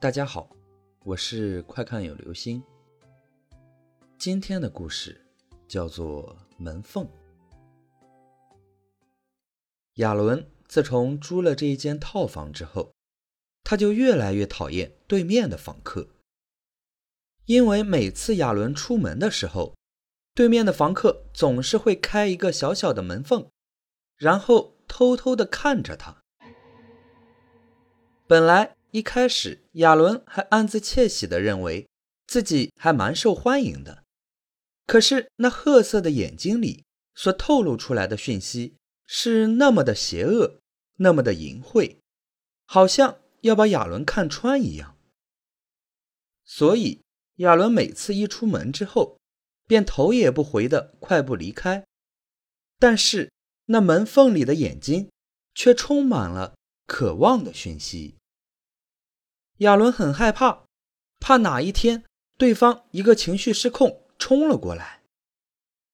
大家好，我是快看有流星。今天的故事叫做门缝。亚伦自从租了这一间套房之后，他就越来越讨厌对面的房客，因为每次亚伦出门的时候，对面的房客总是会开一个小小的门缝，然后偷偷的看着他。本来一开始，亚伦还暗自窃喜的认为自己还蛮受欢迎的。可是那褐色的眼睛里所透露出来的讯息是那么的邪恶，那么的淫秽，好像要把亚伦看穿一样。所以亚伦每次一出门之后，便头也不回的快步离开。但是那门缝里的眼睛却充满了渴望的讯息。亚伦很害怕，怕哪一天对方一个情绪失控冲了过来，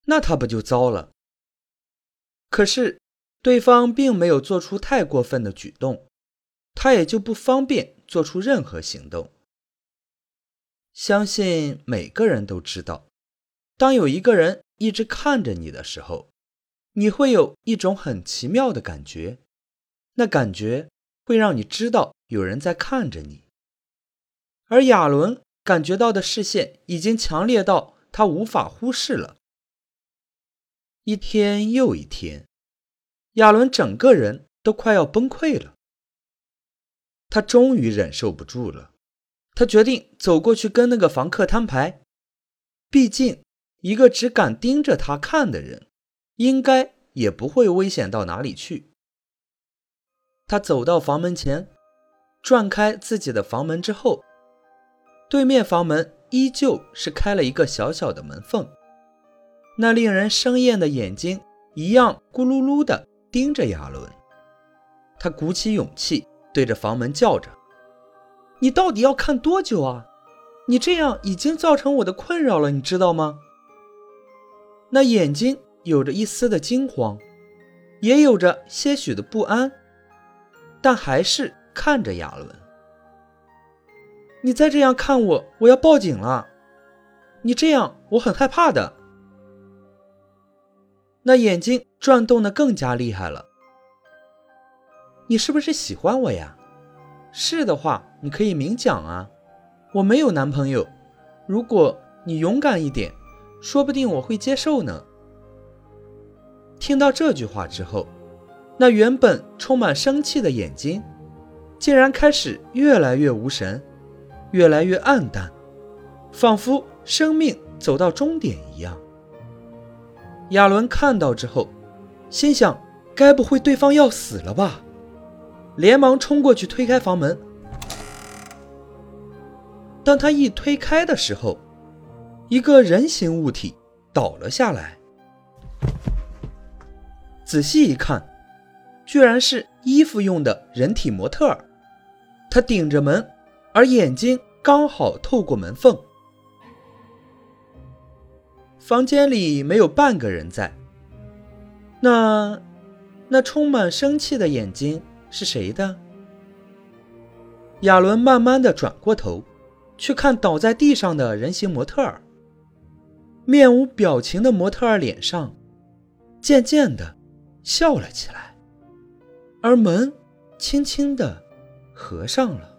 那他不就糟了？可是对方并没有做出太过分的举动，他也就不方便做出任何行动。相信每个人都知道，当有一个人一直看着你的时候，你会有一种很奇妙的感觉，那感觉会让你知道有人在看着你。而亚伦感觉到的视线已经强烈到他无法忽视了。一天又一天，亚伦整个人都快要崩溃了。他终于忍受不住了，他决定走过去跟那个房客摊牌。毕竟，一个只敢盯着他看的人，应该也不会危险到哪里去。他走到房门前，转开自己的房门之后。对面房门依旧是开了一个小小的门缝，那令人生厌的眼睛一样咕噜噜地盯着亚伦。他鼓起勇气对着房门叫着：“你到底要看多久啊？你这样已经造成我的困扰了，你知道吗？”那眼睛有着一丝的惊慌，也有着些许的不安，但还是看着亚伦。你再这样看我，我要报警了。你这样，我很害怕的。那眼睛转动的更加厉害了。你是不是喜欢我呀？是的话，你可以明讲啊。我没有男朋友，如果你勇敢一点，说不定我会接受呢。听到这句话之后，那原本充满生气的眼睛，竟然开始越来越无神。越来越暗淡，仿佛生命走到终点一样。亚伦看到之后，心想：该不会对方要死了吧？连忙冲过去推开房门。当他一推开的时候，一个人形物体倒了下来。仔细一看，居然是衣服用的人体模特。他顶着门。而眼睛刚好透过门缝，房间里没有半个人在。那，那充满生气的眼睛是谁的？亚伦慢慢的转过头，去看倒在地上的人形模特儿。面无表情的模特儿脸上，渐渐的笑了起来，而门轻轻的合上了。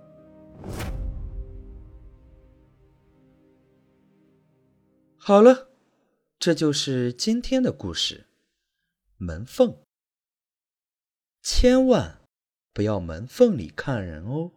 好了，这就是今天的故事。门缝，千万不要门缝里看人哦。